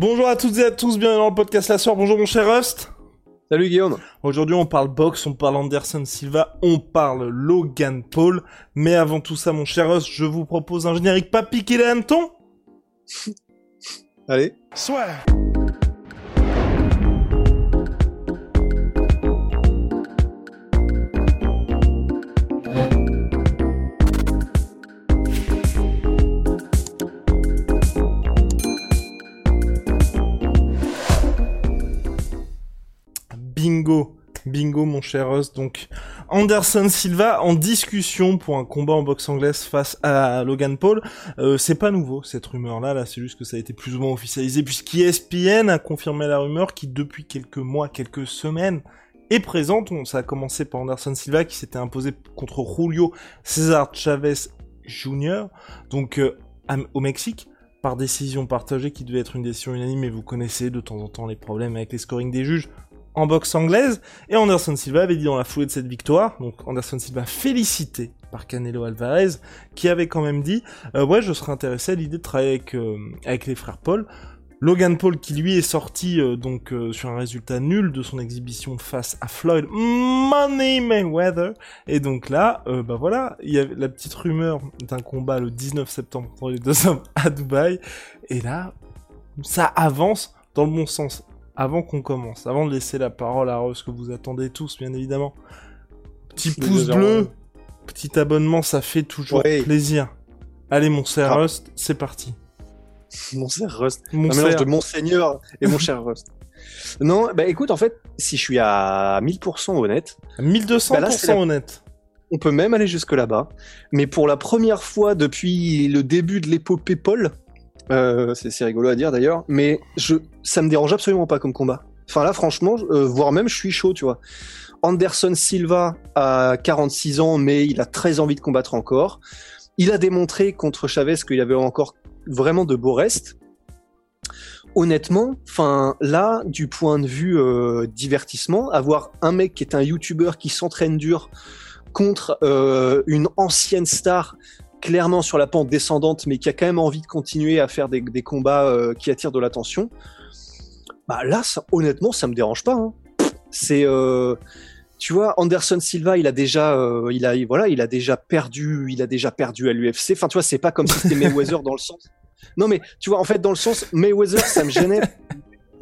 Bonjour à toutes et à tous, bienvenue dans le podcast La Soir. Bonjour mon cher Rust. Salut Guillaume. Aujourd'hui, on parle boxe, on parle Anderson Silva, on parle Logan Paul. Mais avant tout ça, mon cher Rust, je vous propose un générique pas piqué les hannetons. Allez. Soit. Mon cher Russ. Donc Anderson Silva en discussion pour un combat en boxe anglaise face à Logan Paul. Euh, c'est pas nouveau cette rumeur là, c'est juste que ça a été plus ou moins officialisé puisqu'ESPN a confirmé la rumeur qui depuis quelques mois, quelques semaines est présente. Ça a commencé par Anderson Silva qui s'était imposé contre Julio César Chavez Jr. Donc euh, au Mexique par décision partagée qui devait être une décision unanime et vous connaissez de temps en temps les problèmes avec les scorings des juges en boxe anglaise. Et Anderson Silva avait dit dans la foulée de cette victoire, donc Anderson Silva félicité par Canelo Alvarez, qui avait quand même dit euh, ouais je serais intéressé à l'idée de travailler avec euh, avec les frères Paul. Logan Paul qui lui est sorti euh, donc sur un résultat nul de son exhibition face à Floyd Money Mayweather et donc là euh, bah voilà il y avait la petite rumeur d'un combat le 19 septembre entre les deux hommes à Dubaï et là ça avance dans le bon sens avant qu'on commence, avant de laisser la parole à Rose que vous attendez tous, bien évidemment. Petit pouce bleu, petit abonnement, ça fait toujours Ouais. plaisir. Allez, mon cher Grave. Rust, c'est parti. Mon cher Rust. Mon un mélange cher, de Monseigneur et mon cher Rust. Non, bah écoute, en fait, si je suis à 1000% honnête, 1200% Bah là, c'est la- honnête. on peut même aller jusque là-bas. Mais pour la première fois depuis le début de l'épopée Paul, euh, c'est rigolo à dire d'ailleurs, mais je, ça me dérange absolument pas comme combat. Enfin là, franchement, euh, voire même, je suis chaud, tu vois. Anderson Silva a 46 ans, mais il a très envie de combattre encore. Il a démontré contre Chavez qu'il avait encore vraiment de beaux restes. Honnêtement, enfin là, du point de vue euh, divertissement, avoir un mec qui est un YouTuber qui s'entraîne dur contre euh, une ancienne star clairement sur la pente descendante, mais qui a quand même envie de continuer à faire des, des combats euh, qui attirent de l'attention. Bah là, ça- honnêtement, ça me dérange pas. hein. C'est, euh, tu vois, Anderson Silva, il a déjà, euh, il a, voilà, il a déjà perdu, il a déjà perdu à l'UFC. Enfin, tu vois, c'est pas comme si c'était Mayweather dans le sens. Non, mais tu vois, en fait, dans le sens Mayweather, ça me gênait.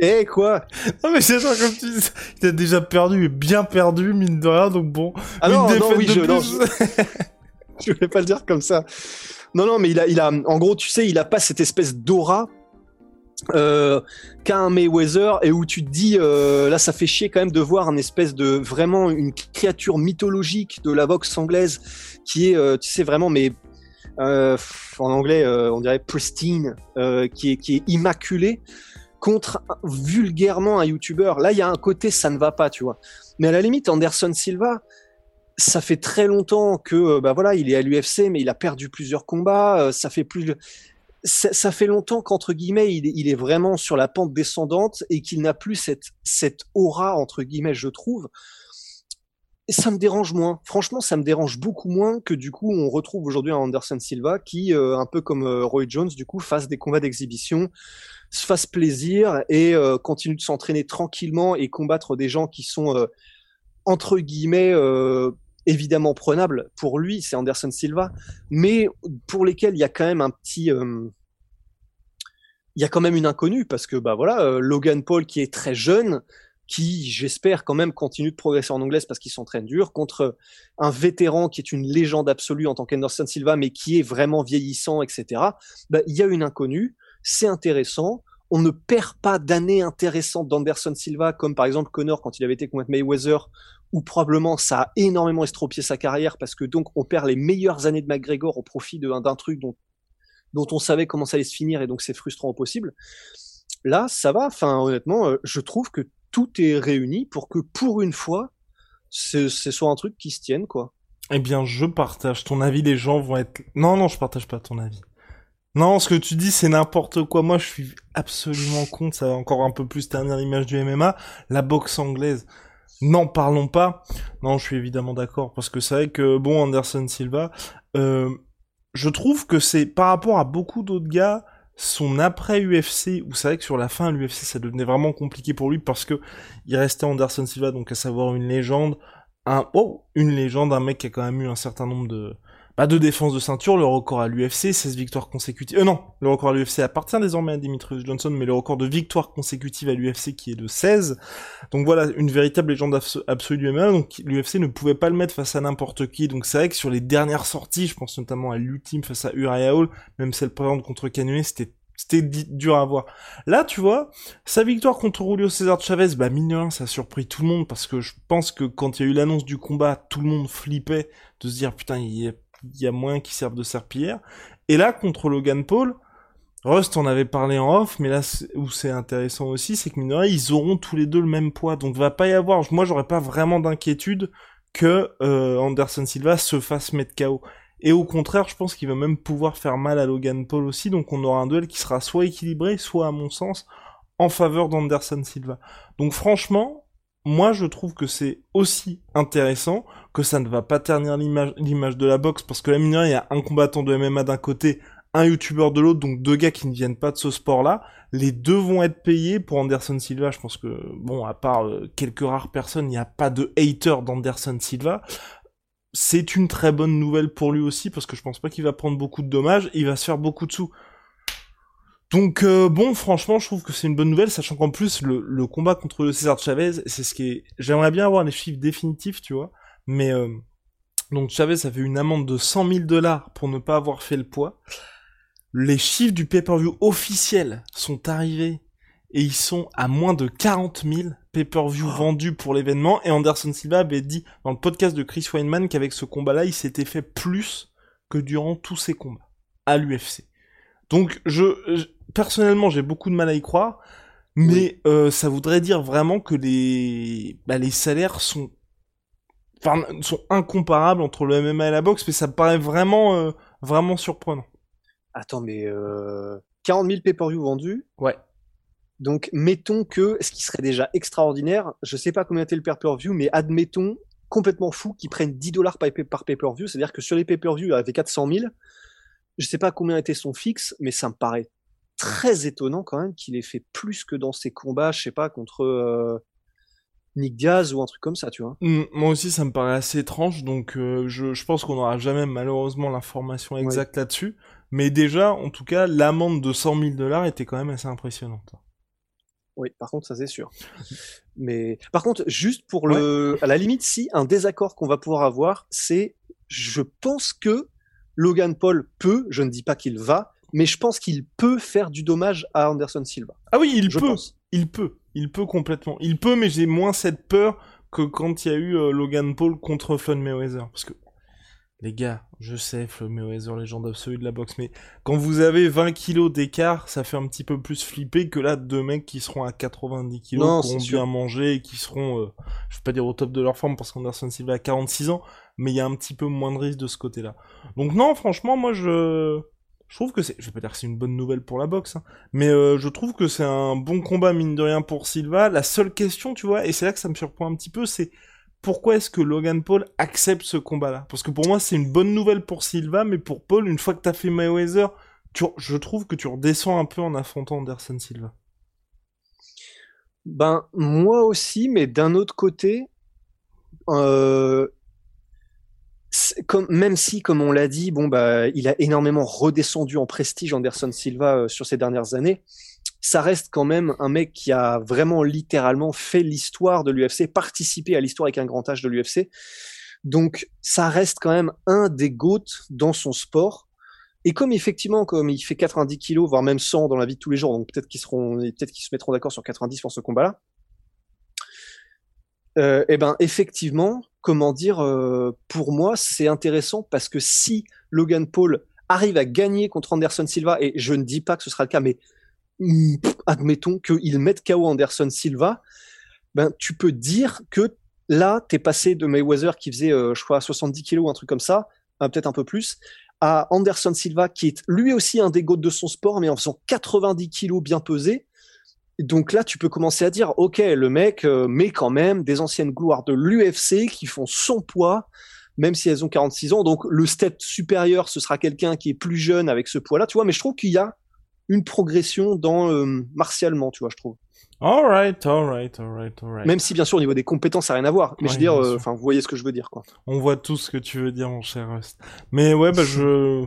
Eh quoi? Non mais c'est ça comme tu dis, il a déjà perdu, bien perdu, mine de rien, donc bon. Ah non, non, oui, de je, plus. non, je- je voulais pas le dire comme ça. Non, non, mais il a, il a, en gros, tu sais, il a pas cette espèce d'aura euh, qu'a un Mayweather et où tu te dis, euh, là, ça fait chier quand même de voir un espèce de vraiment une créature mythologique de la boxe anglaise qui est, euh, tu sais, vraiment, mais euh, en anglais, on dirait pristine, qui est, qui est immaculé contre vulgairement un YouTuber. Là, il y a un côté, ça ne va pas, tu vois. Mais à la limite, Anderson Silva, ça fait très longtemps que euh, bah voilà, il est à l'UFC, mais il a perdu plusieurs combats. euh, ça fait plus, ça, fait longtemps qu'entre guillemets, il est, vraiment sur la pente descendante et qu'il n'a plus cette cette aura entre guillemets, je trouve. Ça me dérange moins. Franchement, ça me dérange beaucoup moins que du coup, on retrouve aujourd'hui un Anderson Silva qui, euh, un peu comme Roy Jones, du coup, fasse des combats d'exhibition, se fasse plaisir et continue de s'entraîner tranquillement et combattre des gens qui sont entre guillemets évidemment prenables pour lui, c'est Anderson Silva, mais pour lesquels il y a quand même un petit euh, il y a quand même une inconnue parce que bah voilà euh, Logan Paul qui est très jeune qui j'espère quand même continue de progresser en anglaise parce qu'il s'entraîne dur contre un vétéran qui est une légende absolue en tant qu'Anderson Silva mais qui est vraiment vieillissant etc bah, il y a une inconnue. C'est intéressant. On ne perd pas d'années intéressantes d'Anderson Silva comme par exemple Connor quand il avait été contre Mayweather où probablement ça a énormément estropié sa carrière parce que donc on perd les meilleures années de McGregor au profit d'un truc dont dont on savait comment ça allait se finir et donc c'est frustrant au possible. Là, ça va. Enfin, honnêtement, euh, je trouve que tout est réuni pour que pour une fois, ce, soit un truc qui se tienne, quoi. Eh bien, je partage ton avis. Les gens vont être. Non, non, je partage pas ton avis. Non, ce que tu dis, c'est n'importe quoi. Moi, je suis absolument contre. Ça va encore un peu plus ternir l'image du MMA. La boxe anglaise. N'en parlons pas. Non, je suis évidemment d'accord. Parce que c'est vrai que, bon, Anderson Silva, euh, je trouve que c'est, par rapport à beaucoup d'autres gars, son après UFC, où c'est vrai que sur la fin, l'UFC, ça devenait vraiment compliqué pour lui parce que il restait Anderson Silva, donc à savoir une légende, un, oh, une légende, un mec qui a quand même eu un certain nombre de, pas de défense de ceinture, le record à l'UFC, 16 victoires consécutives. Euh non, le record à l'UFC appartient désormais à Dimitrius Johnson, mais le record de victoires consécutives à l'UFC qui est de 16. Donc voilà, une véritable légende absolue du MMA, donc l'UFC ne pouvait pas le mettre face à n'importe qui. Donc c'est vrai que sur les dernières sorties, je pense notamment à l'ultime face à Uriah Hall, même celle présente contre Cannonier, c'était c'était dur à voir. Là, tu vois, sa victoire contre Julio César Chavez, bah mine ça a surpris tout le monde parce que je pense que quand il y a eu l'annonce du combat, tout le monde flippait de se dire putain, il y il y a moins qui servent de serpillière. Et là, contre Logan Paul, Rust en avait parlé en off, mais là où c'est intéressant aussi, c'est que mine ils auront tous les deux le même poids, donc va pas y avoir. Moi, j'aurais pas vraiment d'inquiétude que euh, Anderson Silva se fasse mettre KO. Et au contraire, je pense qu'il va même pouvoir faire mal à Logan Paul aussi, donc on aura un duel qui sera soit équilibré, soit à mon sens en faveur d'Anderson Silva. Donc franchement, moi je trouve que c'est aussi intéressant, que ça ne va pas ternir l'image de la boxe, parce que la mine il y a un combattant de MMA d'un côté, un youtubeur de l'autre, donc deux gars qui ne viennent pas de ce sport-là, les deux vont être payés pour Anderson Silva, je pense que, bon, à part euh, quelques rares personnes, il n'y a pas de hater d'Anderson Silva. C'est une très bonne nouvelle pour lui aussi, parce que je pense pas qu'il va prendre beaucoup de dommages, il va se faire beaucoup de sous. Donc euh, bon, franchement, je trouve que c'est une bonne nouvelle, sachant qu'en plus le, combat contre le César Chavez, c'est ce qui est. J'aimerais bien avoir les chiffres définitifs, tu vois, mais euh... donc Chavez a fait une amende de 100 000 dollars pour ne pas avoir fait le poids. Les chiffres du pay-per-view officiel sont arrivés et ils sont à moins de 40 000 pay-per-view vendus pour l'événement. Et Anderson Silva avait dit dans le podcast de Chris Weinman qu'avec ce combat-là, il s'était fait plus que durant tous ses combats à l'UFC. Donc je, personnellement, j'ai beaucoup de mal à y croire, mais euh, ça voudrait dire vraiment que les, bah, les salaires sont, enfin, sont incomparables entre le MMA et la boxe, mais ça me paraît vraiment, euh, vraiment surprenant. Attends, mais euh, 40 000 pay-per-view vendus. Ouais. Donc, mettons que, ce qui serait déjà extraordinaire, je sais pas combien était le pay-per-view, mais admettons complètement fou qu'ils prennent 10 dollars par pay-per-view, c'est-à-dire que sur les pay-per-view, il y avait 400 000. Je sais pas combien était son fixe, mais ça me paraît très étonnant quand même qu'il ait fait plus que dans ses combats, je sais pas, contre euh, Nick Diaz ou un truc comme ça, tu vois. Mmh, moi aussi, ça me paraît assez étrange, donc euh, je, je, pense qu'on n'aura jamais malheureusement l'information exacte là-dessus. Mais déjà, en tout cas, l'amende de 100 000 dollars était quand même assez impressionnante. Oui, par contre, ça c'est sûr. Mais par contre, juste pour le, à la limite, si un désaccord qu'on va pouvoir avoir, c'est, je pense que Logan Paul peut, je ne dis pas qu'il va, mais je pense qu'il peut faire du dommage à Anderson Silva. Ah oui, il peut. Il peut. Il peut complètement. Il peut, mais j'ai moins cette peur que quand il y a eu euh, Logan Paul contre Floyd Mayweather. Parce que, les gars, je sais, Floyd Mayweather, légende absolue de la boxe, mais quand vous avez 20 kilos d'écart, ça fait un petit peu plus flipper que là, deux mecs qui seront à 90 kilos, qui ont bien mangé et qui seront, euh, je vais pas dire au top de leur forme parce qu'Anderson Silva a 46 ans, mais il y a un petit peu moins de risque de ce côté-là. Donc non, franchement, moi je je trouve que c'est, je vais pas dire que c'est une bonne nouvelle pour la boxe, hein, mais euh, je trouve que c'est un bon combat mine de rien pour Silva. La seule question, tu vois, et c'est là que ça me surprend un petit peu, c'est pourquoi est-ce que Logan Paul accepte ce combat-là? Parce que pour moi, c'est une bonne nouvelle pour Silva, mais pour Paul, une fois que t'as fait Mayweather, tu, je trouve que tu redescends un peu en affrontant Anderson Silva. Ben moi aussi, mais d'un autre côté, euh, même si, comme on l'a dit, bon bah, il a énormément redescendu en prestige Anderson Silva euh, sur ces dernières années. Ça reste quand même un mec qui a vraiment littéralement fait l'histoire de l'UFC, participé à l'histoire avec un grand âge de l'UFC. Donc, ça reste quand même un des goats dans son sport. Et comme effectivement, comme il fait 90 kilos, voire même 100 dans la vie de tous les jours, donc peut-être qu'ils seront, peut-être qu'ils se mettront d'accord sur 90 pour ce combat-là. Euh, eh ben, effectivement, comment dire, euh, pour moi, c'est intéressant parce que si Logan Paul arrive à gagner contre Anderson Silva, et je ne dis pas que ce sera le cas, mais mm, admettons qu'ils mettent KO Anderson Silva, ben, tu peux dire que là, tu es passé de Mayweather qui faisait, euh, je crois, 70 kilos, un truc comme ça, peut-être un peu plus, à Anderson Silva qui est lui aussi un des goûts de son sport, mais en faisant 90 kilos bien pesés. Donc là, tu peux commencer à dire, ok, le mec euh, met quand même des anciennes gloires de l'UFC qui font son poids, même si elles ont 46 ans. Donc le step supérieur, ce sera quelqu'un qui est plus jeune avec ce poids-là, tu vois. Mais je trouve qu'il y a une progression dans euh, martialement, tu vois, je trouve. Alright, alright, alright, alright. Même si bien sûr au niveau des compétences, ça n'a rien à voir. Mais je veux dire, euh, enfin, vous voyez ce que je veux dire, quoi. On voit tout ce que tu veux dire, mon cher Rust. Mais ouais, bah je,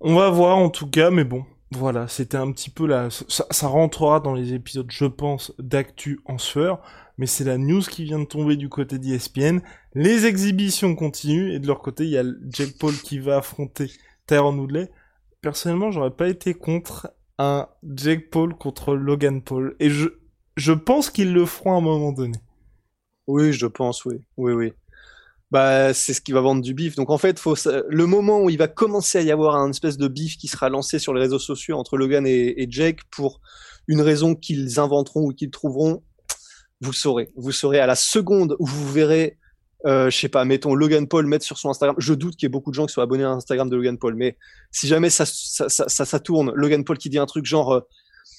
on va voir en tout cas, mais bon, voilà, c'était un petit peu là, ça, rentrera dans les épisodes, je pense, d'actu en sueur. Mais c'est la news qui vient de tomber du côté d'ESPN. Les exhibitions continuent et de leur côté, il y a Jake Paul qui va affronter Tyron Woodley. Personnellement, j'aurais pas été contre un Jake Paul contre Logan Paul. Et je, je pense qu'ils le feront à un moment donné. Oui, je pense, oui. Oui, oui. Bah, c'est ce qui va vendre du bif. Donc en fait, faut le moment où il va commencer à y avoir un espèce de bif qui sera lancé sur les réseaux sociaux entre Logan et, Jake pour une raison qu'ils inventeront ou qu'ils trouveront, vous saurez. Vous saurez à la seconde où vous verrez, euh, je sais pas, mettons Logan Paul mettre sur son Instagram. Je doute qu'il y ait beaucoup de gens qui soient abonnés à Instagram de Logan Paul, mais si jamais ça ça, ça, ça, tourne, Logan Paul qui dit un truc genre euh,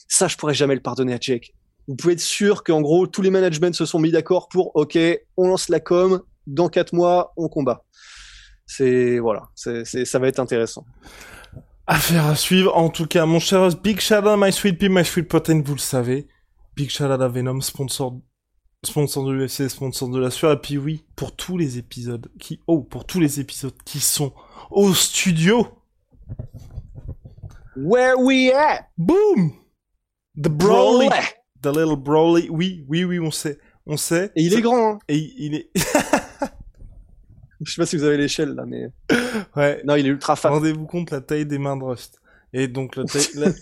ça, je pourrais jamais le pardonner à Jake vous pouvez être sûr qu'en gros, tous les managements se sont mis d'accord pour, OK, on lance la com, dans quatre mois, on combat. C'est, voilà, c'est, ça va être intéressant. Affaire à suivre. En tout cas, mon cher Big shout out My Sweet Pea, My Sweet Protein, vous le savez. Big shout out à Venom, sponsor, sponsor de l'UFC, sponsor de la sueur. Et puis oui, pour tous les épisodes qui, oh, pour tous les épisodes qui sont au studio. Where we at? Boom! The Broly! The Little Broly. Oui, oui, oui, on sait. On sait. Et il est grand, hein. Et il est... Je sais pas si vous avez l'échelle, là, mais... Ouais. Non, il est ultra fat. Rendez-vous compte la taille des mains de Rust. Et donc, la taille,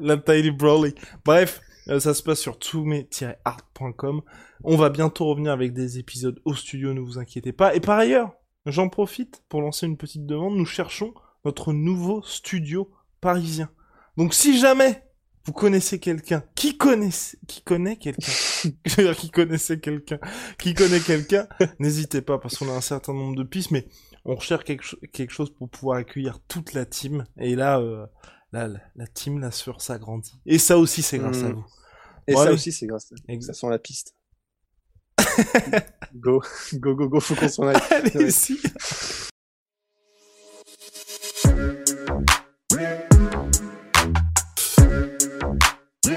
la, taille du Broly. Bref, euh, ça se passe sur tourmé-art.com. On va bientôt revenir avec des épisodes au studio, ne vous inquiétez pas. Et par ailleurs, j'en profite pour lancer une petite demande. Nous cherchons notre nouveau studio parisien. Donc si jamais vous connaissez quelqu'un qui connaît qui connaît quelqu'un? Qui connaissait quelqu'un qui connaît quelqu'un? N'hésitez pas parce qu'on a un certain nombre de pistes mais on recherche quelque, quelque chose pour pouvoir accueillir toute la team. Et là euh, la, la team la sur s'agrandit. Et ça aussi c'est grâce à hmm. vous. Et ça aussi c'est grâce à vous. Ça sent la piste. Go. Go go go faut qu'on s'en aille. Allez, si.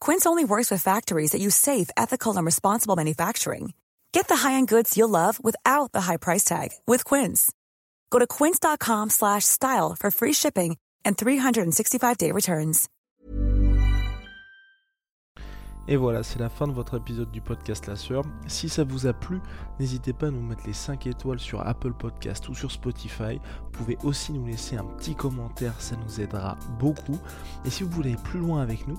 Quince only works with factories that use safe, ethical, and responsible manufacturing. Get the high-end goods you'll love without the high price tag with Quince. Go to quince.com/style for free shipping and 365-day returns. Et voilà, c'est la fin de votre épisode du podcast La Sœur. Si ça vous a plu, n'hésitez pas à nous mettre les 5 étoiles sur Apple Podcast ou sur Spotify. Vous pouvez aussi nous laisser un petit commentaire, ça nous aidera beaucoup. Et si vous voulez aller plus loin avec nous,